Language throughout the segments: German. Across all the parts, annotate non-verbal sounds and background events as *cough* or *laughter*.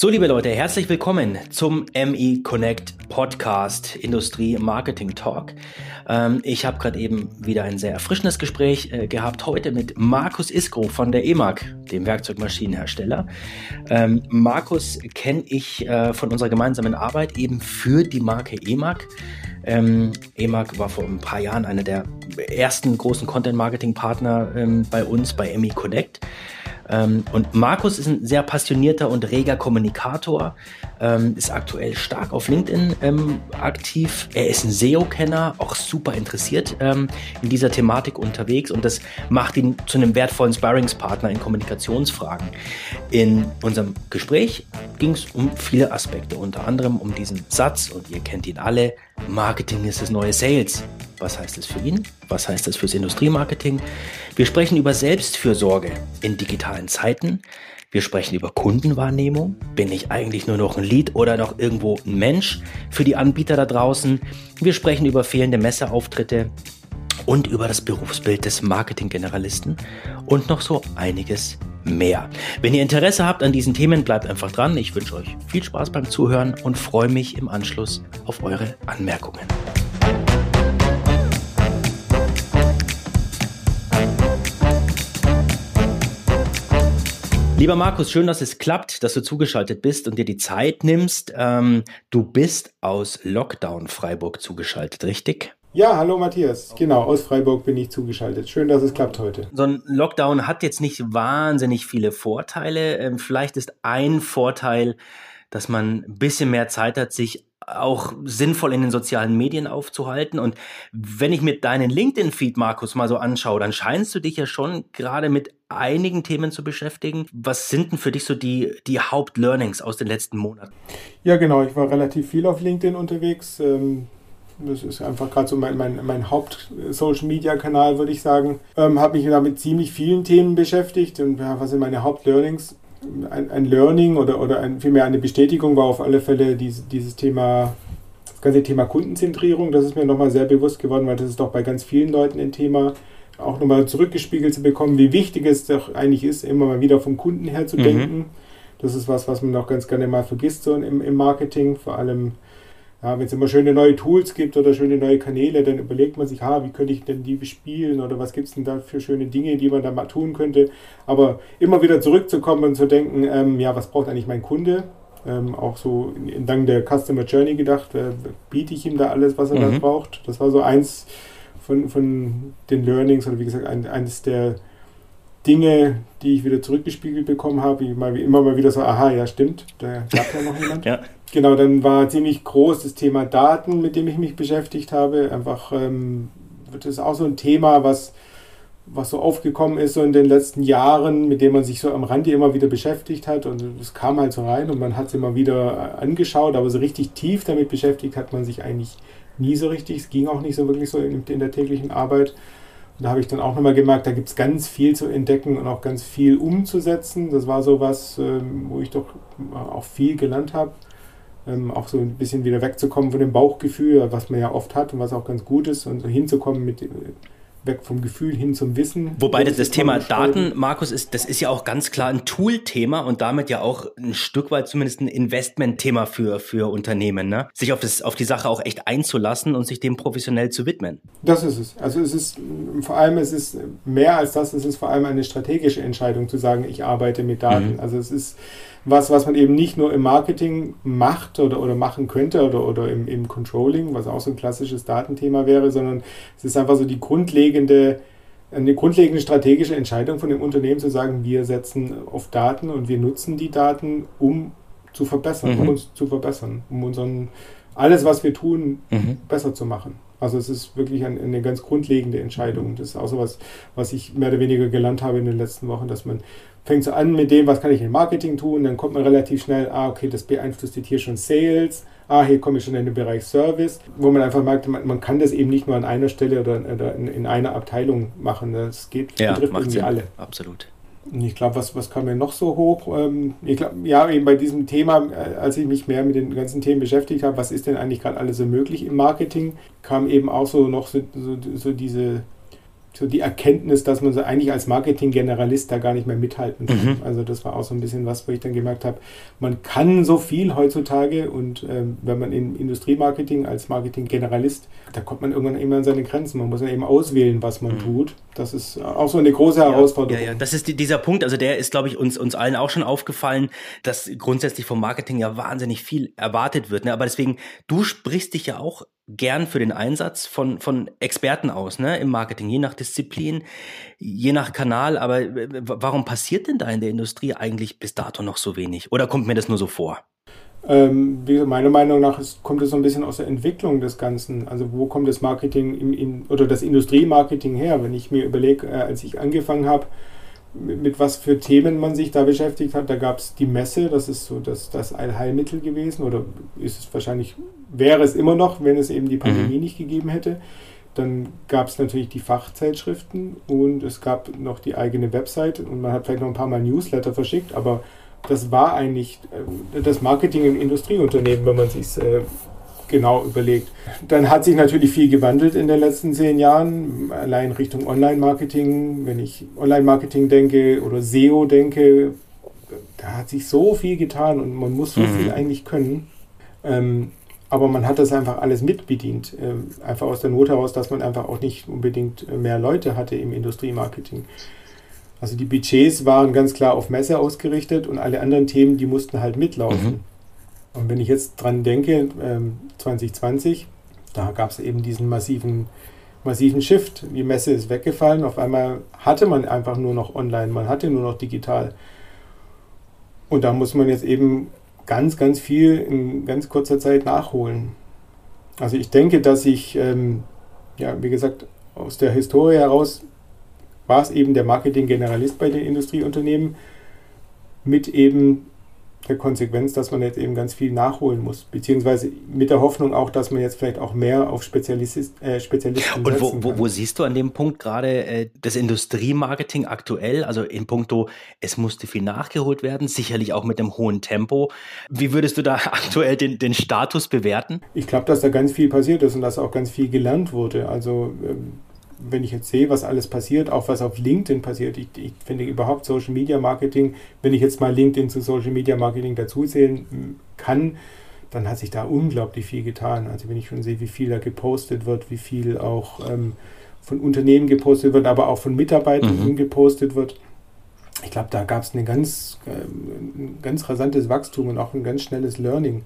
So, liebe Leute, herzlich willkommen zum ME Connect Podcast Industrie Marketing Talk. Ähm, ich habe gerade eben wieder ein sehr erfrischendes Gespräch äh, gehabt heute mit Markus Iskro von der EMAG, dem Werkzeugmaschinenhersteller. Ähm, Markus kenne ich äh, von unserer gemeinsamen Arbeit eben für die Marke EMAG. Ähm, EMAG war vor ein paar Jahren einer der ersten großen Content-Marketing-Partner ähm, bei uns, bei ME Connect. Ähm, und Markus ist ein sehr passionierter und reger Kommunikator, ähm, ist aktuell stark auf LinkedIn ähm, aktiv. Er ist ein SEO-Kenner, auch super interessiert in dieser Thematik unterwegs und das macht ihn zu einem wertvollen Sparringspartner in Kommunikationsfragen. In unserem Gespräch ging es um viele Aspekte, unter anderem um diesen Satz und ihr kennt ihn alle, Marketing ist das neue Sales. Was heißt das für ihn? Was heißt das fürs Industriemarketing? Wir sprechen über Selbstfürsorge in digitalen Zeiten. Wir sprechen über Kundenwahrnehmung. Bin ich eigentlich nur noch ein Lead oder noch irgendwo ein Mensch für die Anbieter da draußen? Wir sprechen über fehlende Messeauftritte und über das Berufsbild des Marketinggeneralisten und noch so einiges mehr. Wenn ihr Interesse habt an diesen Themen, bleibt einfach dran. Ich wünsche euch viel Spaß beim Zuhören und freue mich im Anschluss auf eure Anmerkungen. Lieber Markus, schön, dass es klappt, dass du zugeschaltet bist und dir die Zeit nimmst. Ähm, du bist aus Lockdown Freiburg zugeschaltet, richtig? Ja, hallo Matthias. Genau, aus Freiburg bin ich zugeschaltet. Schön, dass es klappt heute. So ein Lockdown hat jetzt nicht wahnsinnig viele Vorteile. Ähm, vielleicht ist ein Vorteil, dass man ein bisschen mehr Zeit hat, sich auch sinnvoll in den sozialen Medien aufzuhalten. Und wenn ich mir deinen LinkedIn-Feed, Markus, mal so anschaue, dann scheinst du dich ja schon gerade mit einigen Themen zu beschäftigen. Was sind denn für dich so die, die Hauptlearnings aus den letzten Monaten? Ja, genau. Ich war relativ viel auf LinkedIn unterwegs. Ähm, das ist einfach gerade so mein, mein, mein Haupt-Social-Media-Kanal, würde ich sagen. Ähm, habe mich da mit ziemlich vielen Themen beschäftigt. Und ja, was sind meine Hauptlearnings? ein, ein Learning oder, oder ein, vielmehr eine Bestätigung war auf alle Fälle dieses, dieses Thema, das ganze Thema Kundenzentrierung. Das ist mir nochmal sehr bewusst geworden, weil das ist doch bei ganz vielen Leuten ein Thema, auch nochmal zurückgespiegelt zu bekommen, wie wichtig es doch eigentlich ist, immer mal wieder vom Kunden her zu mhm. denken. Das ist was, was man auch ganz gerne mal vergisst so im, im Marketing, vor allem ja, wenn es immer schöne neue Tools gibt oder schöne neue Kanäle, dann überlegt man sich, ha, wie könnte ich denn die bespielen oder was gibt es denn da für schöne Dinge, die man da mal tun könnte. Aber immer wieder zurückzukommen und zu denken, ähm, ja, was braucht eigentlich mein Kunde? Ähm, auch so entlang der Customer Journey gedacht, äh, biete ich ihm da alles, was er mhm. da braucht. Das war so eins von, von den Learnings oder wie gesagt, ein, eines der Dinge, die ich wieder zurückgespiegelt bekommen habe, wie, mal, wie immer mal wieder so, aha, ja stimmt, da gab ja noch jemand. ja. Genau, dann war ziemlich groß das Thema Daten, mit dem ich mich beschäftigt habe. Einfach, ähm, das ist auch so ein Thema, was, was so aufgekommen ist so in den letzten Jahren, mit dem man sich so am Rande immer wieder beschäftigt hat. Und es kam halt so rein und man hat es immer wieder angeschaut, aber so richtig tief damit beschäftigt hat man sich eigentlich nie so richtig. Es ging auch nicht so wirklich so in, in der täglichen Arbeit. Und da habe ich dann auch nochmal gemerkt, da gibt es ganz viel zu entdecken und auch ganz viel umzusetzen. Das war so was, ähm, wo ich doch auch viel gelernt habe ähm, auch so ein bisschen wieder wegzukommen von dem Bauchgefühl, was man ja oft hat und was auch ganz gut ist, und so hinzukommen mit äh, weg vom Gefühl hin zum Wissen. Wobei das, das Thema Daten, Markus, ist, das ist ja auch ganz klar ein Tool-Thema und damit ja auch ein Stück weit zumindest ein Investment-Thema für, für Unternehmen, ne? Sich auf, das, auf die Sache auch echt einzulassen und sich dem professionell zu widmen. Das ist es. Also es ist vor allem, es ist mehr als das, es ist vor allem eine strategische Entscheidung zu sagen, ich arbeite mit Daten. Mhm. Also es ist was, was man eben nicht nur im Marketing macht oder, oder machen könnte oder, oder im, im Controlling, was auch so ein klassisches Datenthema wäre, sondern es ist einfach so die grundlegende, eine grundlegende strategische Entscheidung von dem Unternehmen zu sagen, wir setzen auf Daten und wir nutzen die Daten, um zu verbessern, mhm. um uns zu verbessern, um unseren alles, was wir tun, mhm. besser zu machen. Also es ist wirklich eine, eine ganz grundlegende Entscheidung. Das ist auch so was, was ich mehr oder weniger gelernt habe in den letzten Wochen, dass man fängt so an mit dem, was kann ich im Marketing tun, dann kommt man relativ schnell, ah, okay, das beeinflusst jetzt hier schon Sales, ah, hier komme ich schon in den Bereich Service, wo man einfach merkt, man, man kann das eben nicht nur an einer Stelle oder, oder in, in, einer Abteilung machen. Das geht, ja, betrifft irgendwie Sinn. alle. Absolut. Und ich glaube, was, was kam mir noch so hoch? Ähm, ich glaube, ja, eben bei diesem Thema, äh, als ich mich mehr mit den ganzen Themen beschäftigt habe, was ist denn eigentlich gerade alles so möglich im Marketing, kam eben auch so noch so, so, so diese so die Erkenntnis, dass man so eigentlich als Marketing-Generalist da gar nicht mehr mithalten kann. Mhm. Also das war auch so ein bisschen was, wo ich dann gemerkt habe, man kann so viel heutzutage und ähm, wenn man im Industriemarketing als Marketing-Generalist, da kommt man irgendwann immer an seine Grenzen. Man muss ja eben auswählen, was man mhm. tut. Das ist auch so eine große Herausforderung. Ja, ja, das ist die, dieser Punkt, also der ist, glaube ich, uns, uns allen auch schon aufgefallen, dass grundsätzlich vom Marketing ja wahnsinnig viel erwartet wird. Ne? Aber deswegen, du sprichst dich ja auch gern für den Einsatz von, von Experten aus, ne, im Marketing, je nach Disziplin, je nach Kanal. Aber warum passiert denn da in der Industrie eigentlich bis dato noch so wenig? Oder kommt mir das nur so vor? Ähm, meiner Meinung nach ist, kommt es so ein bisschen aus der Entwicklung des Ganzen. Also wo kommt das Marketing im, in, oder das Industriemarketing her? Wenn ich mir überlege, äh, als ich angefangen habe, mit, mit, was für Themen man sich da beschäftigt hat, da gab es die Messe, das ist so das, das Allheilmittel gewesen oder ist es wahrscheinlich wäre es immer noch, wenn es eben die Pandemie mhm. nicht gegeben hätte. Dann gab es natürlich die Fachzeitschriften und es gab noch die eigene Website und man hat vielleicht noch ein paar Mal Newsletter verschickt, aber das war eigentlich äh, das Marketing im Industrieunternehmen, wenn man sich äh, genau überlegt. Dann hat sich natürlich viel gewandelt in den letzten zehn Jahren, allein Richtung Online-Marketing. Wenn ich Online-Marketing denke oder SEO denke, da hat sich so viel getan und man muss so mhm. viel eigentlich können. Ähm, aber man hat das einfach alles mitbedient. Äh, einfach aus der Not heraus, dass man einfach auch nicht unbedingt äh, mehr Leute hatte im Industriemarketing. Also die Budgets waren ganz klar auf Messe ausgerichtet und alle anderen Themen, die mussten halt mitlaufen. Mhm. Und wenn ich jetzt dran denke, 2020, ähm, da gab es eben diesen massiven, massiven Shift. Die Messe ist weggefallen. Auf einmal hatte man einfach nur noch online, man hatte nur noch digital. Und da muss man jetzt eben ganz, ganz viel in ganz kurzer Zeit nachholen. Also ich denke, dass ich, ähm, ja, wie gesagt, aus der Historie heraus war es eben der Marketing-Generalist bei den Industrieunternehmen mit eben der Konsequenz, dass man jetzt eben ganz viel nachholen muss, beziehungsweise mit der Hoffnung auch, dass man jetzt vielleicht auch mehr auf Spezialist, äh, Spezialisten Und wo, wo, wo, siehst du an dem Punkt gerade äh, das Industriemarketing aktuell, also in puncto, es musste viel nachgeholt werden, sicherlich auch mit dem hohen Tempo. Wie würdest du da *laughs* aktuell den, den Status bewerten? Ich glaube, dass da ganz viel passiert ist und dass auch ganz viel gelernt wurde. Also ähm, wenn ich jetzt sehe, was alles passiert, auch was auf LinkedIn passiert, ich, ich, finde überhaupt Social Media Marketing, wenn ich jetzt mal LinkedIn zu Social Media Marketing dazuzählen kann, dann hat sich da unglaublich viel getan. Also wenn ich schon sehe, wie viel da gepostet wird, wie viel auch ähm, von Unternehmen gepostet wird, aber auch von Mitarbeitern mhm. gepostet wird. Ich glaube, da gab es ein ganz, äh, ein ganz rasantes Wachstum und auch ein ganz schnelles Learning.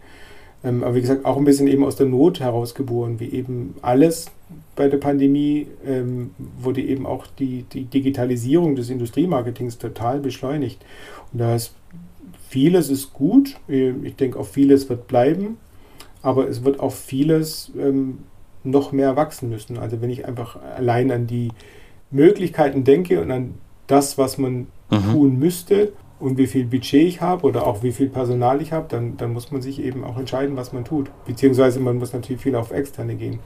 Ähm, aber wie gesagt, auch ein bisschen eben aus der Not herausgeboren, wie eben alles bei der Pandemie ähm, wurde eben auch die, die Digitalisierung des Industriemarketings total beschleunigt. Und da ist vieles ist gut, ich denke auch vieles wird bleiben, aber es wird auch vieles ähm, noch mehr wachsen müssen. Also wenn ich einfach allein an die Möglichkeiten denke und an das, was man mhm. tun müsste, und wie viel Budget ich habe oder auch wie viel Personal ich habe, dann, dann muss man sich eben auch entscheiden, was man tut. Beziehungsweise man muss natürlich viel auf externe gehen.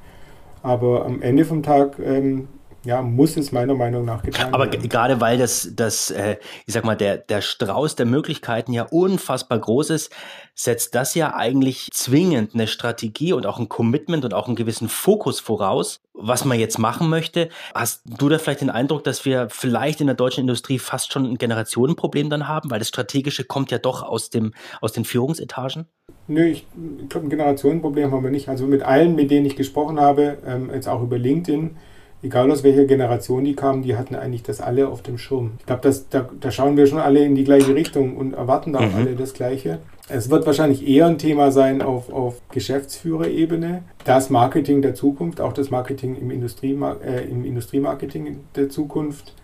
Aber am Ende vom Tag ähm, ja, muss es meiner Meinung nach getan Aber werden. Aber gerade weil das, das äh, ich sag mal, der, der Strauß der Möglichkeiten ja unfassbar groß ist, setzt das ja eigentlich zwingend eine Strategie und auch ein Commitment und auch einen gewissen Fokus voraus, was man jetzt machen möchte. Hast du da vielleicht den Eindruck, dass wir vielleicht in der deutschen Industrie fast schon ein Generationenproblem dann haben, weil das Strategische kommt ja doch aus, dem, aus den Führungsetagen? Nö, ich glaube, ein Generationenproblem haben wir nicht. Also mit allen, mit denen ich gesprochen habe, ähm, jetzt auch über LinkedIn, egal aus welcher Generation die kamen, die hatten eigentlich das alle auf dem Schirm. Ich glaube, da, da schauen wir schon alle in die gleiche Richtung und erwarten da auch mhm. alle das Gleiche. Es wird wahrscheinlich eher ein Thema sein auf, auf Geschäftsführerebene. Das Marketing der Zukunft, auch das Marketing im, Industrie, äh, im Industriemarketing der Zukunft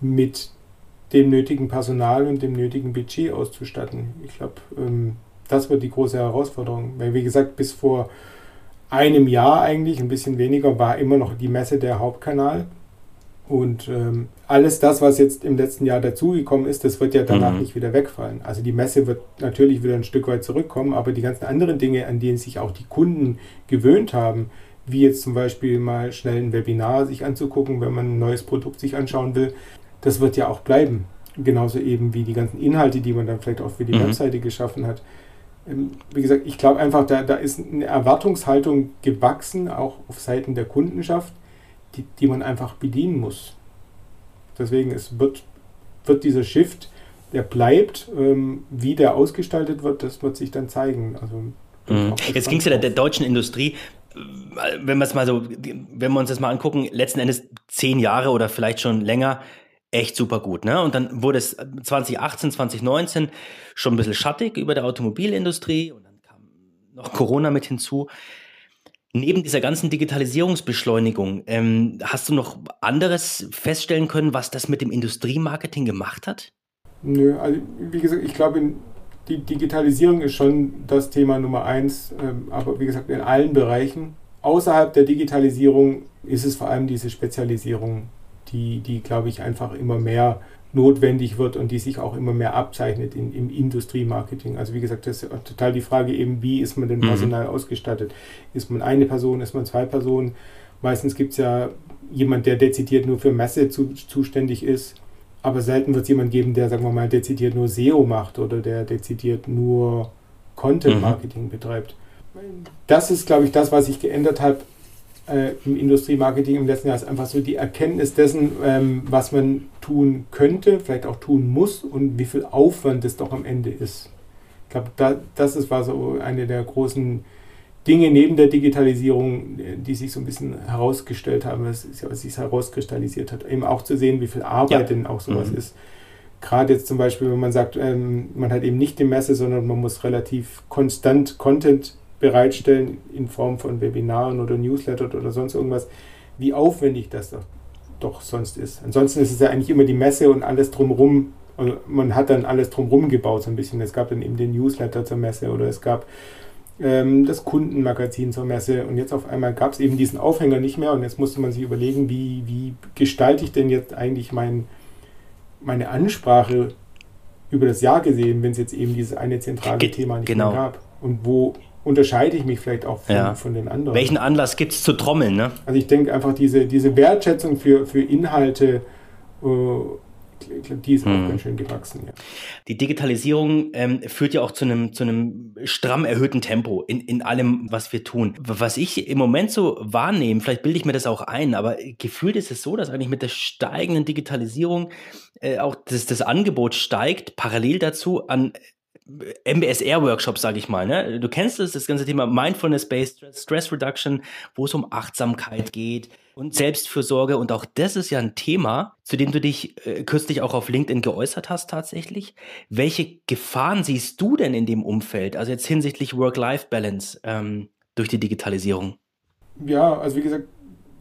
mit dem nötigen Personal und dem nötigen Budget auszustatten. Ich glaube, ähm, das wird die große Herausforderung. Weil, wie gesagt, bis vor einem Jahr eigentlich, ein bisschen weniger, war immer noch die Messe der Hauptkanal. Und ähm, alles das, was jetzt im letzten Jahr dazugekommen ist, das wird ja danach mhm. nicht wieder wegfallen. Also die Messe wird natürlich wieder ein Stück weit zurückkommen, aber die ganzen anderen Dinge, an denen sich auch die Kunden gewöhnt haben, wie jetzt zum Beispiel mal schnell ein Webinar sich anzugucken, wenn man ein neues Produkt sich anschauen will, das wird ja auch bleiben. Genauso eben wie die ganzen Inhalte, die man dann vielleicht auch für die mhm. Webseite geschaffen hat. Ähm, wie gesagt, ich glaube einfach, da, da ist eine Erwartungshaltung gewachsen, auch auf Seiten der Kundenschaft, die, die man einfach bedienen muss. Deswegen es wird, wird dieser Shift, der bleibt, ähm, wie der ausgestaltet wird, das wird sich dann zeigen. Also, mhm. Jetzt ging es ja der, der deutschen Industrie wenn wir es mal so, wenn wir uns das mal angucken, letzten Endes zehn Jahre oder vielleicht schon länger echt super gut. Ne? Und dann wurde es 2018, 2019 schon ein bisschen schattig über der Automobilindustrie und dann kam noch Corona mit hinzu. Neben dieser ganzen Digitalisierungsbeschleunigung, ähm, hast du noch anderes feststellen können, was das mit dem Industriemarketing gemacht hat? Nö, also wie gesagt, ich glaube, die Digitalisierung ist schon das Thema Nummer eins, ähm, aber wie gesagt, in allen Bereichen. Außerhalb der Digitalisierung ist es vor allem diese Spezialisierung, die, die glaube ich, einfach immer mehr notwendig wird und die sich auch immer mehr abzeichnet in, im Industriemarketing. Also wie gesagt, das ist total die Frage eben, wie ist man denn mhm. personal mhm. ausgestattet? Ist man eine Person, ist man zwei Personen? Meistens gibt es ja jemand, der dezidiert nur für Messe zu, zuständig ist. Aber selten wird es jemand geben, der, sagen wir mal, dezidiert nur SEO macht oder der dezidiert nur Content-Marketing mhm. betreibt. Das ist, glaube ich, das, was sich geändert hat äh, im Industriemarketing im letzten Jahr ist einfach so die Erkenntnis dessen, ähm, was man tun könnte, vielleicht auch tun muss und wie viel Aufwand es doch am Ende ist. Ich glaube, da, das ist, war so eine der großen Dinge neben der Digitalisierung, die sich so ein bisschen herausgestellt haben, was, was sich herauskristallisiert hat, eben auch zu sehen, wie viel Arbeit ja. denn auch sowas mhm. ist. Gerade jetzt zum Beispiel, wenn man sagt, ähm, man hat eben nicht die Messe, sondern man muss relativ konstant Content bereitstellen in Form von Webinaren oder Newsletter oder sonst irgendwas, wie aufwendig das doch, doch sonst ist. Ansonsten ist es ja eigentlich immer die Messe und alles drumherum. Also man hat dann alles drumherum gebaut so ein bisschen. Es gab dann eben den Newsletter zur Messe oder es gab ähm, das Kundenmagazin zur Messe und jetzt auf einmal gab es eben diesen Aufhänger nicht mehr und jetzt musste man sich überlegen, wie, wie gestalte ich denn jetzt eigentlich mein, meine Ansprache über das Jahr gesehen, wenn es jetzt eben dieses eine zentrale Ge Thema nicht genau. mehr gab und wo unterscheide ich mich vielleicht auch von, ja. von den anderen. Welchen Anlass gibt es zu trommeln? Ne? Also ich denke einfach diese, diese Wertschätzung für, für Inhalte, äh, die ist auch hm. ganz schön gewachsen. Ja. Die Digitalisierung ähm, führt ja auch zu einem, zu einem stramm erhöhten Tempo in, in allem, was wir tun. Was ich im Moment so wahrnehme, vielleicht bilde ich mir das auch ein, aber gefühlt ist es so, dass eigentlich mit der steigenden Digitalisierung äh, auch das, das Angebot steigt, parallel dazu an MBSR-Workshops, sage ich mal. Ne? Du kennst es, das ganze Thema Mindfulness-Based Stress Reduction, wo es um Achtsamkeit geht und Selbstfürsorge. Und auch das ist ja ein Thema, zu dem du dich äh, kürzlich auch auf LinkedIn geäußert hast tatsächlich. Welche Gefahren siehst du denn in dem Umfeld, also jetzt hinsichtlich Work-Life-Balance ähm, durch die Digitalisierung? Ja, also wie gesagt,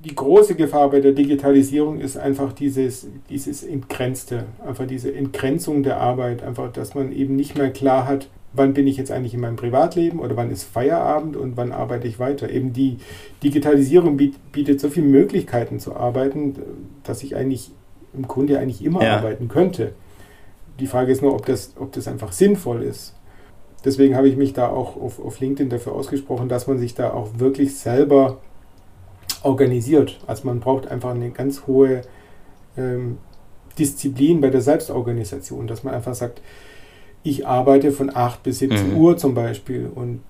die große Gefahr bei der Digitalisierung ist einfach dieses, dieses Entgrenzte, einfach diese Entgrenzung der Arbeit, einfach, dass man eben nicht mehr klar hat, wann bin ich jetzt eigentlich in meinem Privatleben oder wann ist Feierabend und wann arbeite ich weiter. Eben die Digitalisierung bietet so viele Möglichkeiten zu arbeiten, dass ich eigentlich im Grunde eigentlich immer ja. arbeiten könnte. Die Frage ist nur, ob das, ob das einfach sinnvoll ist. Deswegen habe ich mich da auch auf, auf LinkedIn dafür ausgesprochen, dass man sich da auch wirklich selber organisiert. Also man braucht einfach eine ganz hohe ähm, Disziplin bei der Selbstorganisation, dass man einfach sagt, ich arbeite von 8 bis 17 mhm. Uhr zum Beispiel und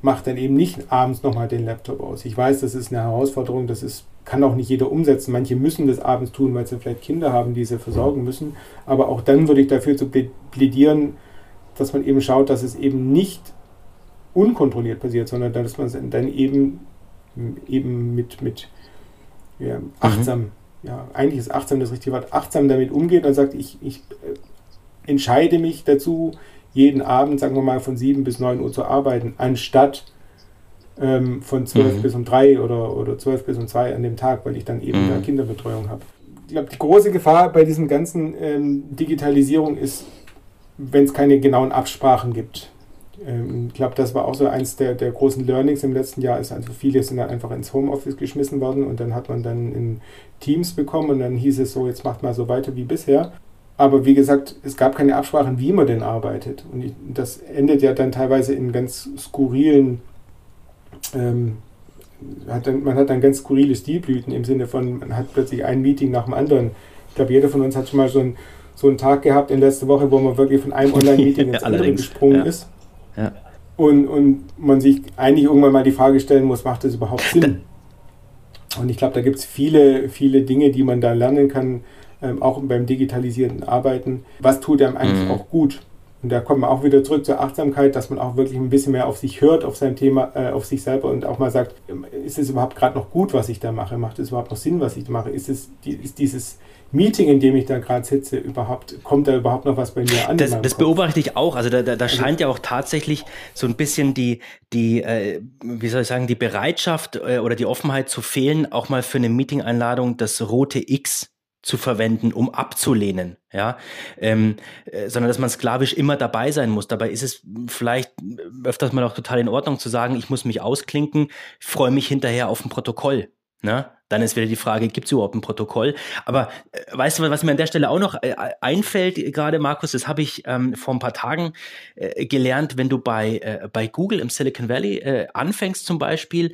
mache dann eben nicht abends nochmal den Laptop aus. Ich weiß, das ist eine Herausforderung, das ist, kann auch nicht jeder umsetzen. Manche müssen das abends tun, weil sie vielleicht Kinder haben, die sie versorgen müssen. Aber auch dann würde ich dafür zu plädieren, dass man eben schaut, dass es eben nicht unkontrolliert passiert, sondern dass man dann eben eben mit, mit ja, achtsam, mhm. ja, eigentlich ist achtsam das richtige Wort, achtsam damit umgeht und sagt, ich, ich äh, entscheide mich dazu, jeden Abend, sagen wir mal, von 7 bis 9 Uhr zu arbeiten, anstatt ähm, von 12 mhm. bis um 3 oder, oder 12 bis um 2 an dem Tag, weil ich dann eben mhm. da Kinderbetreuung habe. Ich glaube, die große Gefahr bei diesem ganzen ähm, Digitalisierung ist, wenn es keine genauen Absprachen gibt. Ähm, ich glaube, das war auch so eins der, der großen Learnings im letzten Jahr, ist also viele sind dann einfach ins Homeoffice geschmissen worden und dann hat man dann in Teams bekommen und dann hieß es so, jetzt macht mal so weiter wie bisher. Aber wie gesagt, es gab keine Absprachen, wie man denn arbeitet. Und das endet ja dann teilweise in ganz skurrilen, ähm, hat dann, man hat dann ganz skurrile Stilblüten im Sinne von, man hat plötzlich ein Meeting nach dem anderen. Ich glaube, jeder von uns hat schon mal so, ein, so einen Tag gehabt in letzter Woche, wo man wirklich von einem *laughs* Online-Meeting ins andere gesprungen ja. ist. Ja. Und, und man sich eigentlich irgendwann mal die Frage stellen muss, macht das überhaupt Sinn? Und ich glaube, da gibt es viele, viele Dinge, die man da lernen kann, ähm, auch beim digitalisierten Arbeiten. Was tut einem eigentlich mhm. auch gut? Und da kommen wir auch wieder zurück zur Achtsamkeit, dass man auch wirklich ein bisschen mehr auf sich hört, auf sein Thema, äh, auf sich selber und auch mal sagt, ist es überhaupt gerade noch gut, was ich da mache? Macht es überhaupt noch Sinn, was ich da mache? Ist es ist dieses Meeting, in dem ich da gerade sitze, überhaupt, kommt da überhaupt noch was bei mir an? Das, das beobachte ich auch. Also da, da, da also, scheint ja auch tatsächlich so ein bisschen die, die äh, wie soll ich sagen, die Bereitschaft äh, oder die Offenheit zu fehlen, auch mal für eine Meeting-Einladung das rote X zu verwenden, um abzulehnen, ja, ähm, äh, sondern dass man sklavisch immer dabei sein muss. Dabei ist es vielleicht öfters mal auch total in Ordnung zu sagen, ich muss mich ausklinken, freue mich hinterher auf ein Protokoll. Ne? Dann ist wieder die Frage, gibt es überhaupt ein Protokoll? Aber äh, weißt du, was mir an der Stelle auch noch äh, einfällt, gerade Markus, das habe ich ähm, vor ein paar Tagen äh, gelernt, wenn du bei, äh, bei Google im Silicon Valley äh, anfängst zum Beispiel,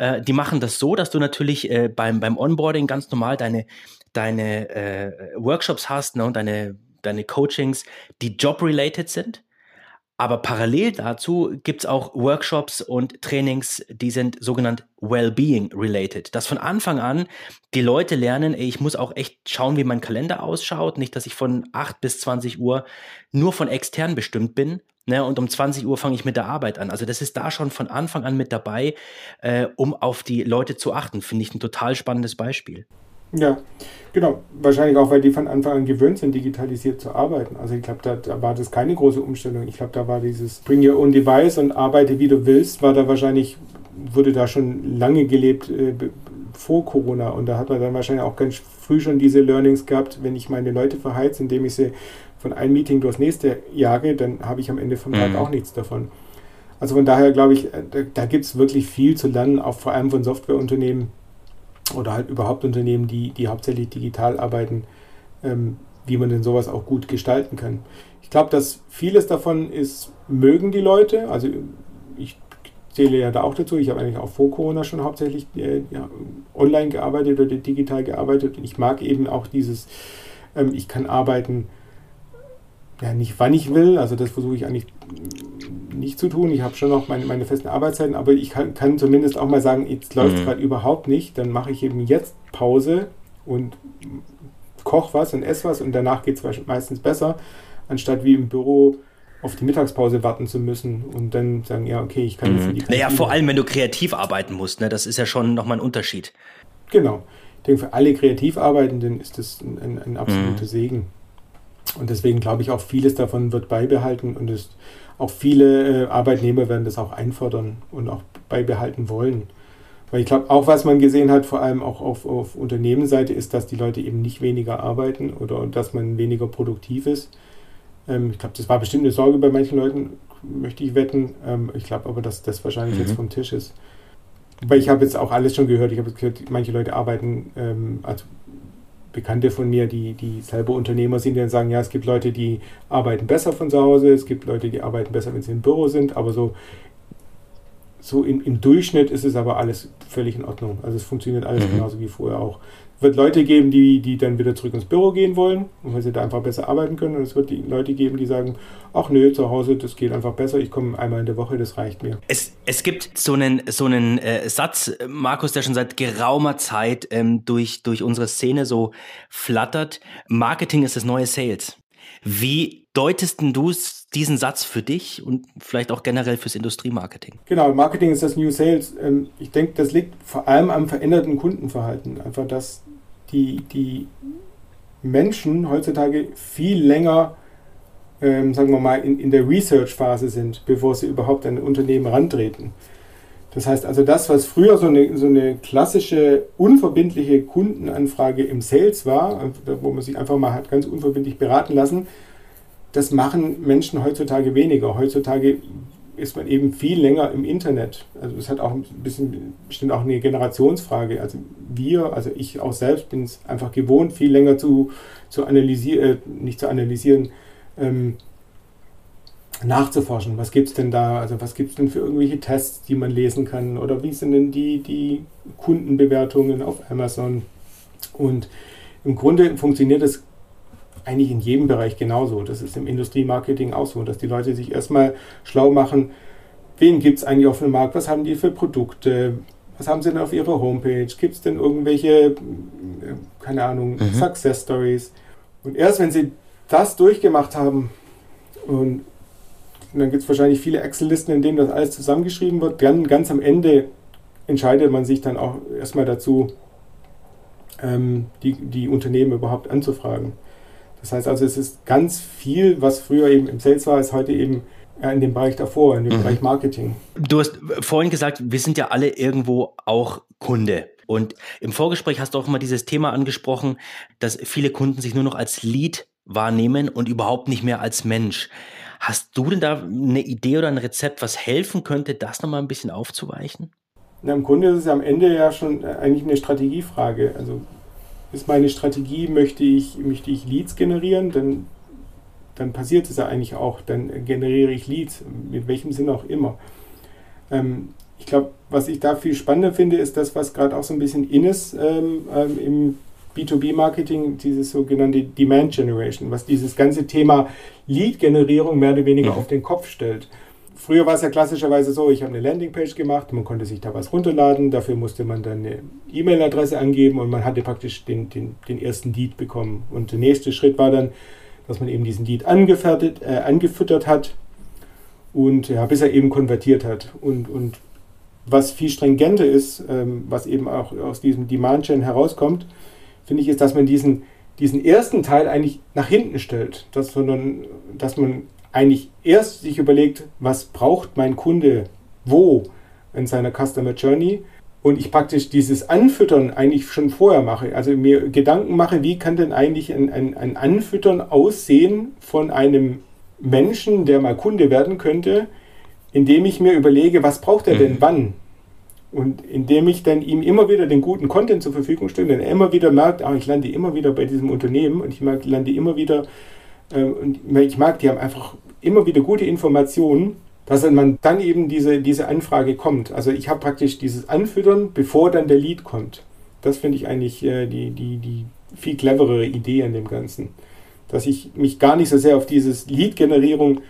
äh, die machen das so, dass du natürlich beim, beim Onboarding ganz normal deine deine Workshops hast ne, und deine, deine Coachings, die job-related sind. Aber parallel dazu gibt es auch Workshops und Trainings, die sind sogenannt Well-Being related. Dass von Anfang an die Leute lernen, ey, ich muss auch echt schauen, wie mein Kalender ausschaut. Nicht, dass ich von 8 bis 20 Uhr nur von extern bestimmt bin. Ne, und um 20 Uhr fange ich mit der Arbeit an. Also das ist da schon von Anfang an mit dabei, äh, um auf die Leute zu achten. Finde ich ein total spannendes Beispiel. Ja, genau. Wahrscheinlich auch, weil die von Anfang an gewöhnt sind, digitalisiert zu arbeiten. Also ich glaube, da, da, war das keine große Umstellung. Ich glaube, da war dieses Bring your own device und arbeite wie du willst, war da wahrscheinlich, wurde da schon lange gelebt äh, vor Corona. Und da hat man dann wahrscheinlich auch ganz früh schon diese Learnings gehabt, wenn ich meine Leute verheize, indem ich sie von einem Meeting durchs nächste jage, dann habe ich am Ende vom Tag mhm. auch nichts davon. Also von daher glaube ich, äh, da, da gibt es wirklich viel zu lernen, auch vor allem von Softwareunternehmen oder halt überhaupt Unternehmen, die, die hauptsächlich digital arbeiten, ähm, wie man denn sowas auch gut gestalten kann. Ich glaube, dass vieles davon ist, mögen die Leute. Also ich zähle ja da auch dazu. Ich habe eigentlich auch vor Corona schon hauptsächlich äh, ja, online gearbeitet oder digital gearbeitet. Und ich mag eben auch dieses, ähm, ich kann arbeiten, ja, nicht wann ich will. Also das versuche ich eigentlich nicht zu tun. Ich habe schon noch meine, meine festen Arbeitszeiten, aber ich kann, kann zumindest auch mal sagen, jetzt läuft es mhm. gerade überhaupt nicht. Dann mache ich eben jetzt Pause und koche was und esse was und danach geht es meistens besser, anstatt wie im Büro auf die Mittagspause warten zu müssen und dann sagen, ja, okay, ich kann mhm. jetzt in die Kantine. Naja, vor allem, wenn du kreativ arbeiten musst, ne? das ist ja schon nochmal ein Unterschied. Genau. Ich denke, für alle Kreativarbeitenden ist das ein, ein, ein absoluter mhm. Segen. Und deswegen glaube ich auch, vieles davon wird beibehalten und es auch viele äh, Arbeitnehmer werden das auch einfordern und auch beibehalten wollen. Weil ich glaube, auch was man gesehen hat, vor allem auch auf, auf Unternehmensseite, ist, dass die Leute eben nicht weniger arbeiten oder dass man weniger produktiv ist. Ähm, ich glaube, das war bestimmt eine Sorge bei manchen Leuten, möchte ich wetten. Ähm, ich glaube aber, dass das wahrscheinlich mhm. jetzt vom Tisch ist. Weil ich habe jetzt auch alles schon gehört. Ich habe gehört, manche Leute arbeiten, ähm, also Bekannte von mir, die, die selber Unternehmer sind, die dann sagen, ja, es gibt Leute, die arbeiten besser von zu Hause, es gibt Leute, die arbeiten besser, wenn sie im Büro sind, aber so, so im, im Durchschnitt ist es aber alles völlig in Ordnung. Also es funktioniert alles mhm. genauso wie vorher auch wird Leute geben, die, die dann wieder zurück ins Büro gehen wollen, weil sie da einfach besser arbeiten können. Und es wird die Leute geben, die sagen, ach nö, zu Hause, das geht einfach besser, ich komme einmal in der Woche, das reicht mir. Es, es gibt so einen, so einen äh, Satz, Markus, der schon seit geraumer Zeit ähm, durch, durch unsere Szene so flattert. Marketing ist das neue Sales. Wie deutest du diesen Satz für dich und vielleicht auch generell fürs Industriemarketing? Genau, Marketing ist das New Sales. Ähm, ich denke, das liegt vor allem am veränderten Kundenverhalten. Einfach, dass die, die Menschen heutzutage viel länger, ähm, sagen wir mal, in, in der Research-Phase sind, bevor sie überhaupt an ein Unternehmen rantreten. Das heißt also, das, was früher so eine, so eine klassische, unverbindliche Kundenanfrage im Sales war, wo man sich einfach mal hat ganz unverbindlich beraten lassen, das machen Menschen heutzutage weniger. Heutzutage ist man eben viel länger im Internet. Also es hat auch ein bisschen bestimmt auch eine Generationsfrage. Also wir, also ich auch selbst bin es einfach gewohnt, viel länger zu, zu analysieren, äh, nicht zu analysieren, ähm, nachzuforschen. Was gibt es denn da? Also was gibt es denn für irgendwelche Tests, die man lesen kann? Oder wie sind denn die, die Kundenbewertungen auf Amazon? Und im Grunde funktioniert das eigentlich in jedem Bereich genauso. Das ist im Industriemarketing auch so, dass die Leute sich erstmal schlau machen, wen gibt es eigentlich auf dem Markt, was haben die für Produkte, Was haben sie denn auf ihrer Homepage? Gibt es denn irgendwelche, äh, keine Ahnung, mhm. Success Stories? Und erst wenn sie das durchgemacht haben und dann gibt es wahrscheinlich viele Excel-Listen, in denen das alles zusammengeschrieben wird, dann ganz am Ende entscheidet man sich dann auch erstmal dazu, ähm, die, die Unternehmen überhaupt anzufragen. Das heißt also, es ist ganz viel, was früher eben im Sales war, ist heute eben in dem Bereich davor, in dem mhm. Bereich Marketing. Du hast vorhin gesagt, wir sind ja alle irgendwo auch Kunde. Und im Vorgespräch hast du auch immer dieses Thema angesprochen, dass viele Kunden sich nur noch als Lead wahrnehmen und überhaupt nicht mehr als Mensch. Hast du denn da eine Idee oder ein Rezept, was helfen könnte, das nochmal ein bisschen aufzuweichen? Na, Im Grunde ist es am Ende ja schon eigentlich eine Strategiefrage. Also ist meine Strategie, möchte ich, möchte ich Leads generieren, dann, dann passiert es ja eigentlich auch. Dann generiere ich Leads, mit welchem Sinn auch immer. Ähm, ich glaube, was ich da viel spannender finde, ist das, was gerade auch so ein bisschen in ist ähm, ähm, im B2B-Marketing, dieses sogenannte Demand Generation, was dieses ganze Thema Lead-Generierung mehr oder weniger mhm. auf den Kopf stellt. Früher war es ja klassischerweise so, ich habe eine Landingpage gemacht, man konnte sich da was runterladen, dafür musste man dann eine E-Mail-Adresse angeben und man hatte praktisch den, den, den ersten Lead bekommen. Und der nächste Schritt war dann, dass man eben diesen Lead angefertigt, äh, angefüttert hat und ja, bis er eben konvertiert hat. Und, und was viel stringenter ist, ähm, was eben auch aus diesem Demand-Gen herauskommt, finde ich, ist, dass man diesen, diesen ersten Teil eigentlich nach hinten stellt. Dass, sondern, dass man eigentlich erst sich überlegt, was braucht mein Kunde wo in seiner Customer Journey und ich praktisch dieses Anfüttern eigentlich schon vorher mache. Also mir Gedanken mache, wie kann denn eigentlich ein, ein, ein Anfüttern aussehen von einem Menschen, der mal Kunde werden könnte, indem ich mir überlege, was braucht er denn mhm. wann? Und indem ich dann ihm immer wieder den guten Content zur Verfügung stelle, dann er immer wieder merkt, ah, ich lande immer wieder bei diesem Unternehmen und ich lande immer wieder, und ich mag, die haben einfach immer wieder gute Informationen, dass man dann eben diese, diese Anfrage kommt. Also ich habe praktisch dieses Anfüttern, bevor dann der Lead kommt. Das finde ich eigentlich äh, die, die, die viel cleverere Idee an dem Ganzen. Dass ich mich gar nicht so sehr auf dieses Lead-Generierung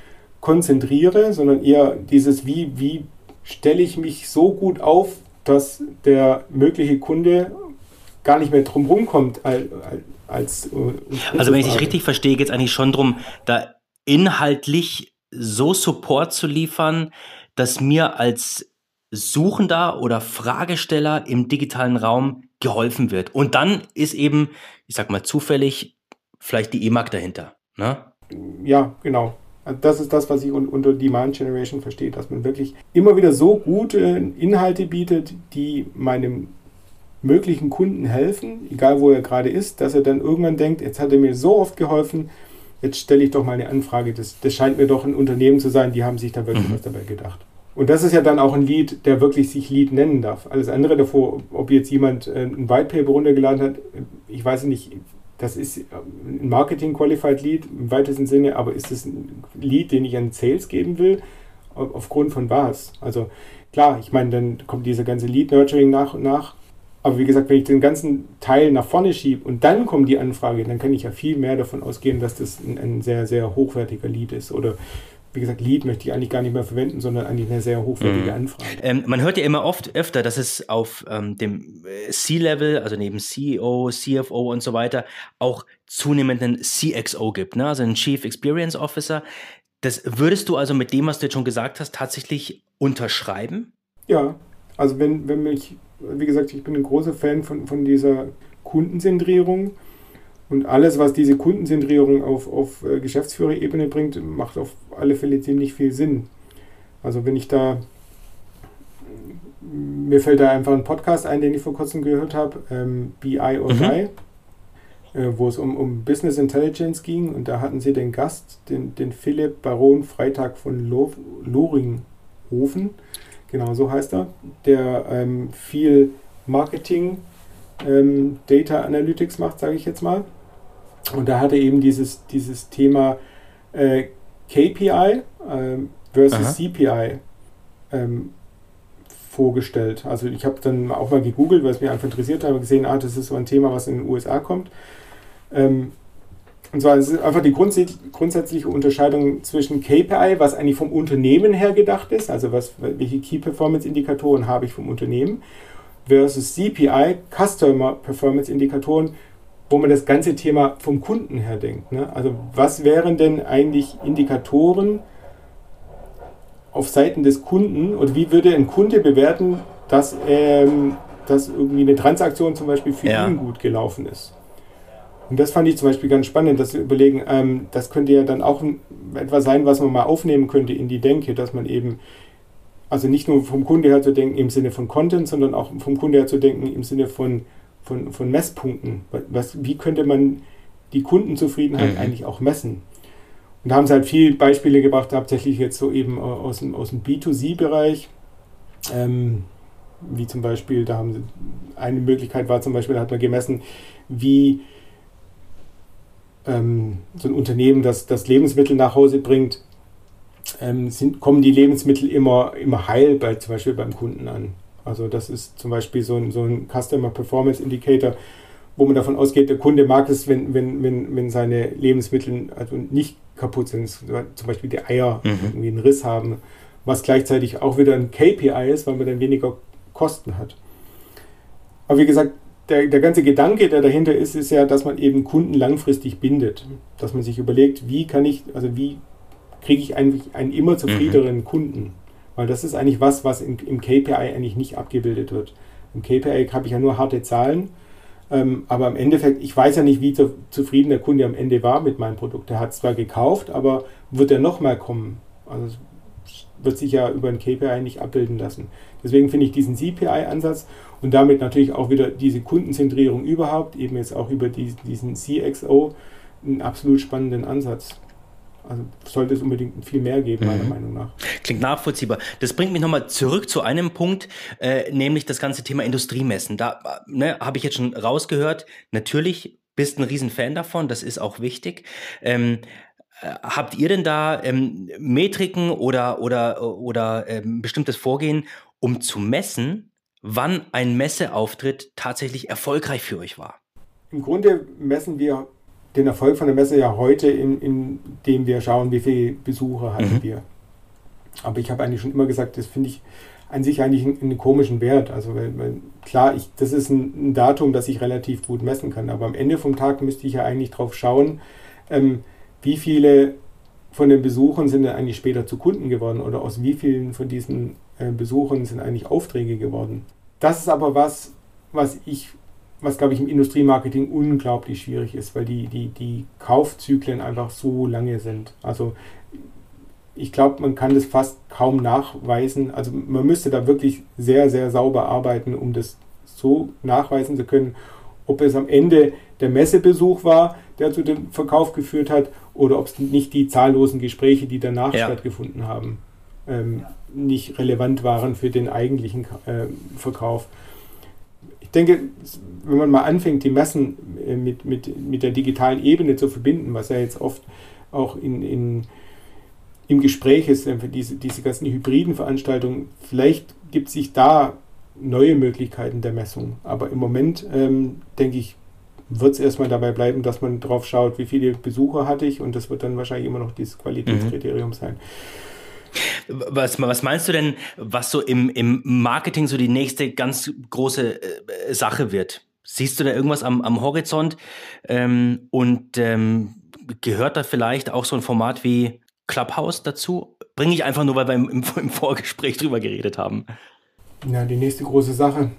konzentriere, sondern eher dieses, wie, wie stelle ich mich so gut auf, dass der mögliche Kunde gar nicht mehr drum rumkommt als, äh, Also wenn ich dich richtig verstehe, geht es eigentlich schon darum, da inhaltlich so Support zu liefern, dass mir als Suchender oder Fragesteller im digitalen Raum geholfen wird. Und dann ist eben, ich sag mal zufällig, vielleicht die E-Mark dahinter. Ne? Ja, genau. Das ist das, was ich unter Demand Generation verstehe, dass man wirklich immer wieder so gute Inhalte bietet, die meinem möglichen Kunden helfen, egal wo er gerade ist, dass er dann irgendwann denkt, jetzt hat er mir so oft geholfen, jetzt stelle ich doch mal eine Anfrage. Das, das scheint mir doch ein Unternehmen zu sein, die haben sich da wirklich mhm. was dabei gedacht. Und das ist ja dann auch ein Lied, der wirklich sich Lied nennen darf. Alles andere davor, ob jetzt jemand äh, ein White Paper runtergeladen hat, ich weiß nicht, das ist ein Marketing Qualified Lead im weitesten Sinne, aber ist es ein Lead, den ich an Sales geben will? Aufgrund von was? Also klar, ich meine, dann kommt diese ganze Lead Nurturing nach und nach. Aber wie gesagt, wenn ich den ganzen Teil nach vorne schiebe und dann kommt die Anfrage, dann kann ich ja viel mehr davon ausgehen, dass das ein, ein sehr, sehr hochwertiger Lead ist. Oder wie gesagt, Lead möchte ich eigentlich gar nicht mehr verwenden, sondern eigentlich eine sehr hochwertige mhm. Anfrage. Ähm, man hört ja immer oft öfter, dass es auf ähm, dem äh, C-Level, also neben CEO, CFO und so weiter, auch zunehmend einen CXO gibt, ne? also einen Chief Experience Officer. Das würdest du also mit dem, was du jetzt schon gesagt hast, tatsächlich unterschreiben? Ja, also wenn, wenn mich, wie gesagt, ich bin ein großer Fan von, von dieser Kundenzentrierung und alles, was diese Kundenzentrierung auf, auf äh, Geschäftsführerebene bringt, macht auf alle Fälle ziemlich viel Sinn. Also wenn ich da, mir fällt da einfach ein Podcast ein, den ich vor kurzem gehört habe, ähm, BI or mhm. Die, äh, wo es um, um Business Intelligence ging und da hatten sie den Gast, den, den Philipp Baron Freitag von Lo Loringhofen, genau so heißt er, der ähm, viel Marketing, ähm, Data Analytics macht, sage ich jetzt mal. Und da hatte eben dieses, dieses Thema äh, KPI äh, versus Aha. CPI ähm, vorgestellt. Also ich habe dann auch mal gegoogelt, weil es mich einfach interessiert hat, gesehen, ah, das ist so ein Thema, was in den USA kommt. Ähm, und zwar ist es einfach die grundsätzliche Unterscheidung zwischen KPI, was eigentlich vom Unternehmen her gedacht ist, also was, welche Key Performance Indikatoren habe ich vom Unternehmen, versus CPI, Customer Performance Indikatoren, wo man das ganze Thema vom Kunden her denkt. Ne? Also was wären denn eigentlich Indikatoren auf Seiten des Kunden und wie würde ein Kunde bewerten, dass, ähm, dass irgendwie eine Transaktion zum Beispiel für ja. ihn gut gelaufen ist? Und das fand ich zum Beispiel ganz spannend, dass wir überlegen, ähm, das könnte ja dann auch etwas sein, was man mal aufnehmen könnte in die Denke, dass man eben, also nicht nur vom Kunde her zu denken im Sinne von Content, sondern auch vom Kunde her zu denken im Sinne von, von, von Messpunkten. Was, wie könnte man die Kundenzufriedenheit mhm. eigentlich auch messen? Und da haben sie halt viele Beispiele gebracht, hauptsächlich jetzt so eben aus dem, aus dem B2C-Bereich. Ähm, wie zum Beispiel, da haben sie, eine Möglichkeit war zum Beispiel, da hat man gemessen, wie ähm, so ein Unternehmen, das, das Lebensmittel nach Hause bringt, ähm, sind, kommen die Lebensmittel immer, immer heil bei, zum Beispiel beim Kunden an. Also das ist zum Beispiel so ein, so ein Customer Performance Indicator, wo man davon ausgeht, der Kunde mag es, wenn, wenn, wenn, wenn seine Lebensmittel also nicht kaputt sind, zum Beispiel die Eier mhm. irgendwie einen Riss haben, was gleichzeitig auch wieder ein KPI ist, weil man dann weniger Kosten hat. Aber wie gesagt, der, der ganze Gedanke, der dahinter ist, ist ja, dass man eben Kunden langfristig bindet. Dass man sich überlegt, wie kann ich, also wie kriege ich eigentlich einen immer zufriedeneren mhm. Kunden? Weil das ist eigentlich was, was im, im KPI eigentlich nicht abgebildet wird. Im KPI habe ich ja nur harte Zahlen, ähm, aber im Endeffekt, ich weiß ja nicht, wie zu, zufrieden der Kunde am Ende war mit meinem Produkt. Er hat es zwar gekauft, aber wird er nochmal kommen? Also wird sich ja über ein KPI nicht abbilden lassen. Deswegen finde ich diesen CPI-Ansatz und damit natürlich auch wieder diese Kundenzentrierung überhaupt, eben jetzt auch über die, diesen CXO, einen absolut spannenden Ansatz. Also sollte es unbedingt viel mehr geben, meiner mhm. Meinung nach. Klingt nachvollziehbar. Das bringt mich nochmal zurück zu einem Punkt, äh, nämlich das ganze Thema Industriemessen. Da ne, habe ich jetzt schon rausgehört, natürlich bist ein Riesenfan davon, das ist auch wichtig. Ähm, äh, Habt ihr denn da ähm, Metriken oder, oder, oder ähm, bestimmtes Vorgehen, um zu messen, wann ein Messeauftritt tatsächlich erfolgreich für euch war? Im Grunde messen wir den Erfolg von der Messe ja heute, indem in wir schauen, wie viele Besucher hatten mhm. wir. Aber ich habe eigentlich schon immer gesagt, das finde ich an sich eigentlich einen, einen komischen Wert. Also weil, weil, klar, ich, das ist ein, ein, Datum, das ich relativ gut messen kann. Aber am Ende vom Tag müsste ich ja eigentlich drauf schauen, ähm, wie viele von den Besuchern sind denn eigentlich später zu Kunden geworden oder aus wie vielen von diesen äh, Besuchern sind eigentlich Aufträge geworden. Das ist aber was, was ich, was glaube ich im Industriemarketing unglaublich schwierig ist, weil die, die, die Kaufzyklen einfach so lange sind. Also ich glaube, man kann das fast kaum nachweisen. Also man müsste da wirklich sehr, sehr sauber arbeiten, um das so nachweisen zu können, ob es am Ende der Messebesuch war, der zu dem Verkauf geführt hat, oder ob es nicht die zahllosen Gespräche, die danach ja. stattgefunden haben, ähm, nicht relevant waren für den eigentlichen äh, Verkauf. Ich denke, wenn man mal anfängt, die Messen äh, mit, mit, mit der digitalen Ebene zu verbinden, was ja jetzt oft auch in, in, im Gespräch ist, für diese, diese ganzen hybriden Veranstaltungen, vielleicht gibt es sich da neue Möglichkeiten der Messung. Aber im Moment, ähm, denke ich, wird es erstmal dabei bleiben, dass man drauf schaut, wie viele Besucher hatte ich und das wird dann wahrscheinlich immer noch dieses Qualitätskriterium mhm. sein. Was, was meinst du denn, was so im, im Marketing so die nächste ganz große äh, Sache wird? Siehst du da irgendwas am, am Horizont? Ähm, und ähm, gehört da vielleicht auch so ein Format wie Clubhouse dazu? Bringe ich einfach nur, weil wir im, im, im Vorgespräch drüber geredet haben. Ja, die nächste große Sache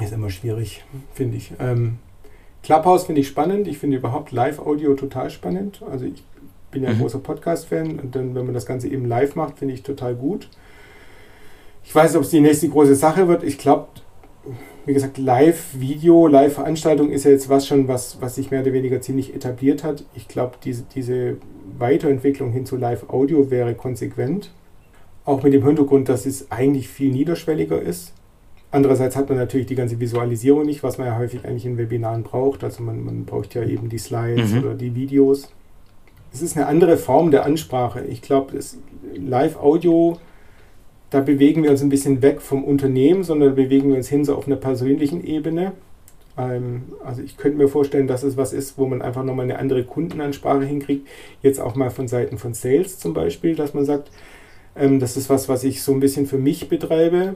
ist immer schwierig, finde ich. Ähm, Clubhouse finde ich spannend. Ich finde überhaupt Live-Audio total spannend. Also ich bin ja ein mhm. großer Podcast-Fan und dann, wenn man das Ganze eben live macht, finde ich total gut. Ich weiß nicht, ob es die nächste große Sache wird. Ich glaube, wie gesagt, Live-Video, Live-Veranstaltung ist ja jetzt was schon, was, was sich mehr oder weniger ziemlich etabliert hat. Ich glaube, diese, diese Weiterentwicklung hin zu Live-Audio wäre konsequent. Auch mit dem Hintergrund, dass es eigentlich viel niederschwelliger ist. Andererseits hat man natürlich die ganze Visualisierung nicht, was man ja häufig eigentlich in Webinaren braucht. Also man, man braucht ja eben die Slides mhm. oder die Videos. Es ist eine andere Form der Ansprache. Ich glaube, Live-Audio, da bewegen wir uns ein bisschen weg vom Unternehmen, sondern bewegen wir uns hin so auf einer persönlichen Ebene. Ähm, also ich könnte mir vorstellen, dass es was ist, wo man einfach nochmal eine andere Kundenansprache hinkriegt. Jetzt auch mal von Seiten von Sales zum Beispiel, dass man sagt, ähm, das ist was, was ich so ein bisschen für mich betreibe.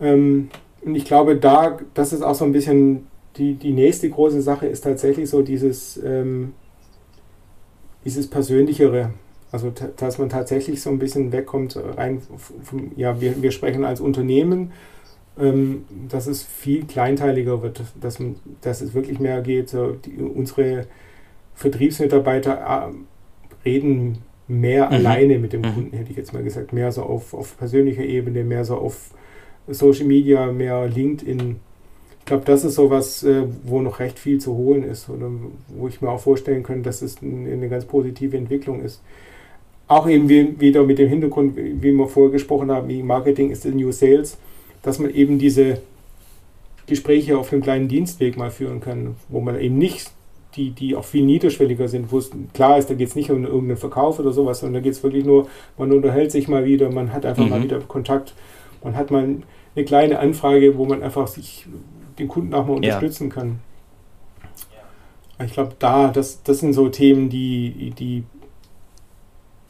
Ähm, Und ich glaube, da, das ist auch so ein bisschen die, die nächste große Sache, ist tatsächlich so dieses, ähm, dieses Persönlichere. Also, dass man tatsächlich so ein bisschen wegkommt, rein vom, ja, wir, wir sprechen als Unternehmen, ähm, dass es viel kleinteiliger wird, dass, dass es wirklich mehr geht. So die, unsere Vertriebsmitarbeiter äh, reden mehr mhm. alleine mit dem mhm. Kunden, hätte ich jetzt mal gesagt. Mehr so auf, auf persönlicher Ebene, mehr so auf Social Media, mehr LinkedIn. Ich glaube, das ist so was, äh, wo noch recht viel zu holen ist oder wo ich mir auch vorstellen könnte, dass es eine ganz positive Entwicklung ist auch eben wie, wieder mit dem Hintergrund, wie wir vorher gesprochen haben, wie Marketing ist in New Sales, dass man eben diese Gespräche auf einem kleinen Dienstweg mal führen kann, wo man eben nicht die, die auch viel niederschwelliger sind, wo es klar ist, da geht es nicht um irgendeinen Verkauf oder sowas, sondern da geht es wirklich nur, man unterhält sich mal wieder, man hat einfach mhm. mal wieder Kontakt, man hat mal eine kleine Anfrage, wo man einfach sich den Kunden auch mal unterstützen ja. kann. Ich glaube, da, das, das sind so Themen, die, die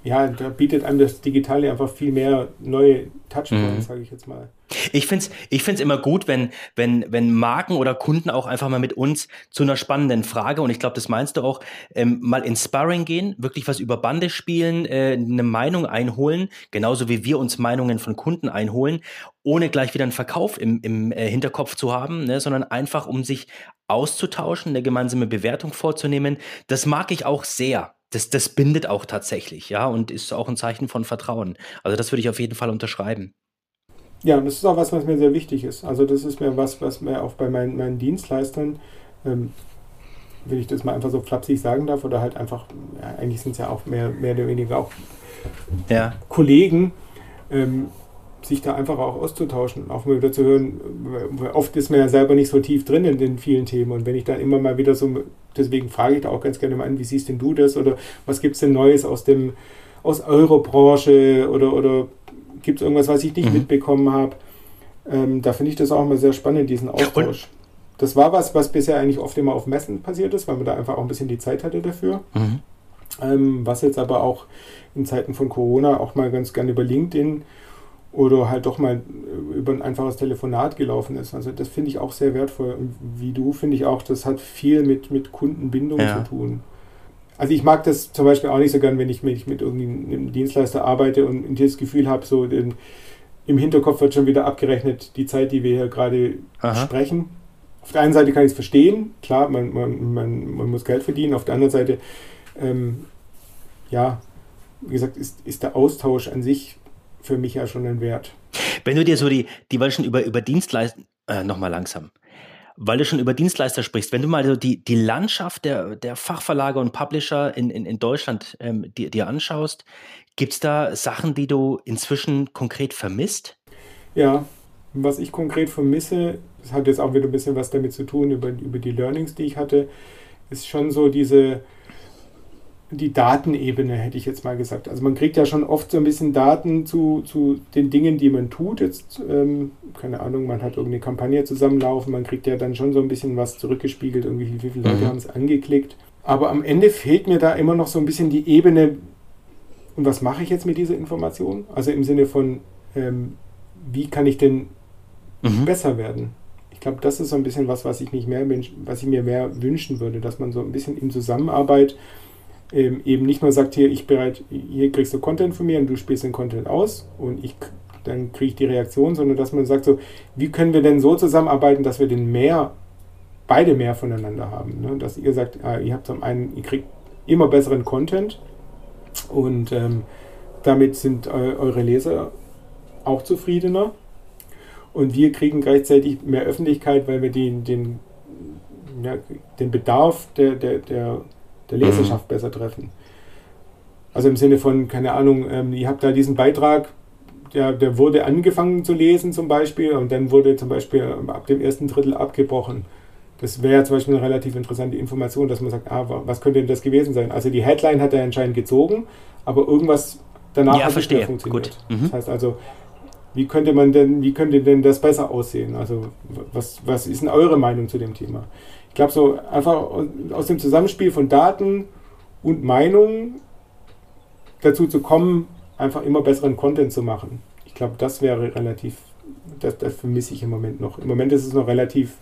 ja, da bietet einem das Digitale einfach viel mehr neue Touchpoints, mhm. sage ich jetzt mal. Ich finde es ich find's immer gut, wenn, wenn, wenn Marken oder Kunden auch einfach mal mit uns zu einer spannenden Frage, und ich glaube, das meinst du auch, ähm, mal ins Sparring gehen, wirklich was über Bande spielen, äh, eine Meinung einholen, genauso wie wir uns Meinungen von Kunden einholen, ohne gleich wieder einen Verkauf im, im äh, Hinterkopf zu haben, ne, sondern einfach, um sich auszutauschen, eine gemeinsame Bewertung vorzunehmen. Das mag ich auch sehr das, das bindet auch tatsächlich, ja, und ist auch ein Zeichen von Vertrauen. Also das würde ich auf jeden Fall unterschreiben. Ja, das ist auch was, was mir sehr wichtig ist. Also das ist mir was, was mir auch bei meinen, meinen Dienstleistern, ähm, wenn ich das mal einfach so flapsig sagen darf, oder halt einfach, ja, eigentlich sind es ja auch mehr, mehr oder weniger auch ja. Kollegen, ähm, sich da einfach auch auszutauschen, auch mal wieder zu hören. Oft ist man ja selber nicht so tief drin in den vielen Themen und wenn ich dann immer mal wieder so, deswegen frage ich da auch ganz gerne mal an, wie siehst denn du das oder was gibt es denn Neues aus dem aus eurer Branche oder, oder gibt es irgendwas, was ich nicht mhm. mitbekommen habe? Ähm, da finde ich das auch immer sehr spannend, diesen Austausch. Das war was, was bisher eigentlich oft immer auf Messen passiert ist, weil man da einfach auch ein bisschen die Zeit hatte dafür. Mhm. Ähm, was jetzt aber auch in Zeiten von Corona auch mal ganz gerne über LinkedIn oder halt doch mal über ein einfaches Telefonat gelaufen ist. Also das finde ich auch sehr wertvoll. Und wie du finde ich auch, das hat viel mit, mit Kundenbindung ja. zu tun. Also ich mag das zum Beispiel auch nicht so gern, wenn ich, wenn ich mit irgendeinem Dienstleister arbeite und das Gefühl habe, so den, im Hinterkopf wird schon wieder abgerechnet, die Zeit, die wir hier gerade sprechen. Auf der einen Seite kann ich es verstehen, klar, man, man, man, man muss Geld verdienen. Auf der anderen Seite, ähm, ja, wie gesagt, ist, ist der Austausch an sich für mich ja schon ein Wert. Wenn du dir so die, die weil schon über, über Dienstleister, äh, nochmal langsam, weil du schon über Dienstleister sprichst, wenn du mal so die, die Landschaft der, der Fachverlage und Publisher in, in, in Deutschland ähm, dir, dir anschaust, gibt es da Sachen, die du inzwischen konkret vermisst? Ja, was ich konkret vermisse, das hat jetzt auch wieder ein bisschen was damit zu tun, über, über die Learnings, die ich hatte, ist schon so diese, die Datenebene, hätte ich jetzt mal gesagt. Also man kriegt ja schon oft so ein bisschen Daten zu, zu den Dingen, die man tut. Jetzt, ähm, keine Ahnung, man hat irgendeine Kampagne zusammenlaufen, man kriegt ja dann schon so ein bisschen was zurückgespiegelt, irgendwie wie viele Leute mhm. haben es angeklickt. Aber am Ende fehlt mir da immer noch so ein bisschen die Ebene, und was mache ich jetzt mit dieser Information? Also im Sinne von, ähm, wie kann ich denn mhm. besser werden? Ich glaube, das ist so ein bisschen was, was ich, mich mehr, was ich mir mehr wünschen würde, dass man so ein bisschen in Zusammenarbeit ähm, eben nicht nur sagt, hier, ich bereit, hier kriegst du Content von mir und du spielst den Content aus und ich dann kriege ich die Reaktion, sondern dass man sagt so, wie können wir denn so zusammenarbeiten, dass wir den mehr, beide mehr voneinander haben. Ne? Dass ihr sagt, ah, ihr habt zum einen, ihr kriegt immer besseren Content und ähm, damit sind eu eure Leser auch zufriedener und wir kriegen gleichzeitig mehr Öffentlichkeit, weil wir den, den, ja, den Bedarf der, der, der der Leserschaft mhm. besser treffen. Also im Sinne von, keine Ahnung, ähm, ihr habt da diesen Beitrag, der, der wurde angefangen zu lesen zum Beispiel und dann wurde zum Beispiel ähm, ab dem ersten Drittel abgebrochen. Das wäre zum Beispiel eine relativ interessante Information, dass man sagt, ah, was könnte denn das gewesen sein? Also die Headline hat er anscheinend gezogen, aber irgendwas danach ja, hat verstehe. nicht mehr funktioniert. Gut. Mhm. Das heißt also, wie könnte man denn, wie könnte denn das besser aussehen? Also was, was ist denn eure Meinung zu dem Thema? Ich glaube, so einfach aus dem Zusammenspiel von Daten und Meinungen dazu zu kommen, einfach immer besseren Content zu machen. Ich glaube, das wäre relativ das, das vermisse ich im Moment noch. Im Moment ist es noch relativ